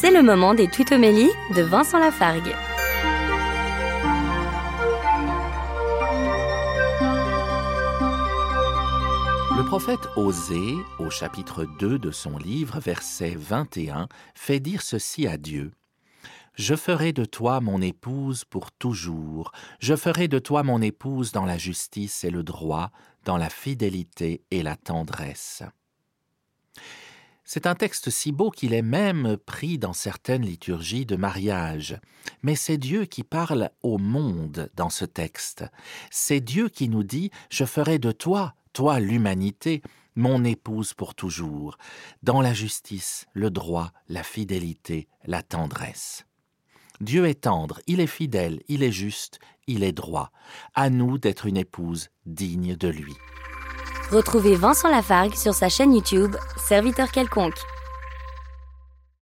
C'est le moment des tutomélies de Vincent Lafargue. Le prophète Osée, au chapitre 2 de son livre, verset 21, fait dire ceci à Dieu. Je ferai de toi mon épouse pour toujours, je ferai de toi mon épouse dans la justice et le droit, dans la fidélité et la tendresse. C'est un texte si beau qu'il est même pris dans certaines liturgies de mariage. Mais c'est Dieu qui parle au monde dans ce texte. C'est Dieu qui nous dit ⁇ Je ferai de toi, toi l'humanité, mon épouse pour toujours, dans la justice, le droit, la fidélité, la tendresse. Dieu est tendre, il est fidèle, il est juste, il est droit. À nous d'être une épouse digne de lui. Retrouvez Vincent Lafargue sur sa chaîne YouTube, Serviteur quelconque.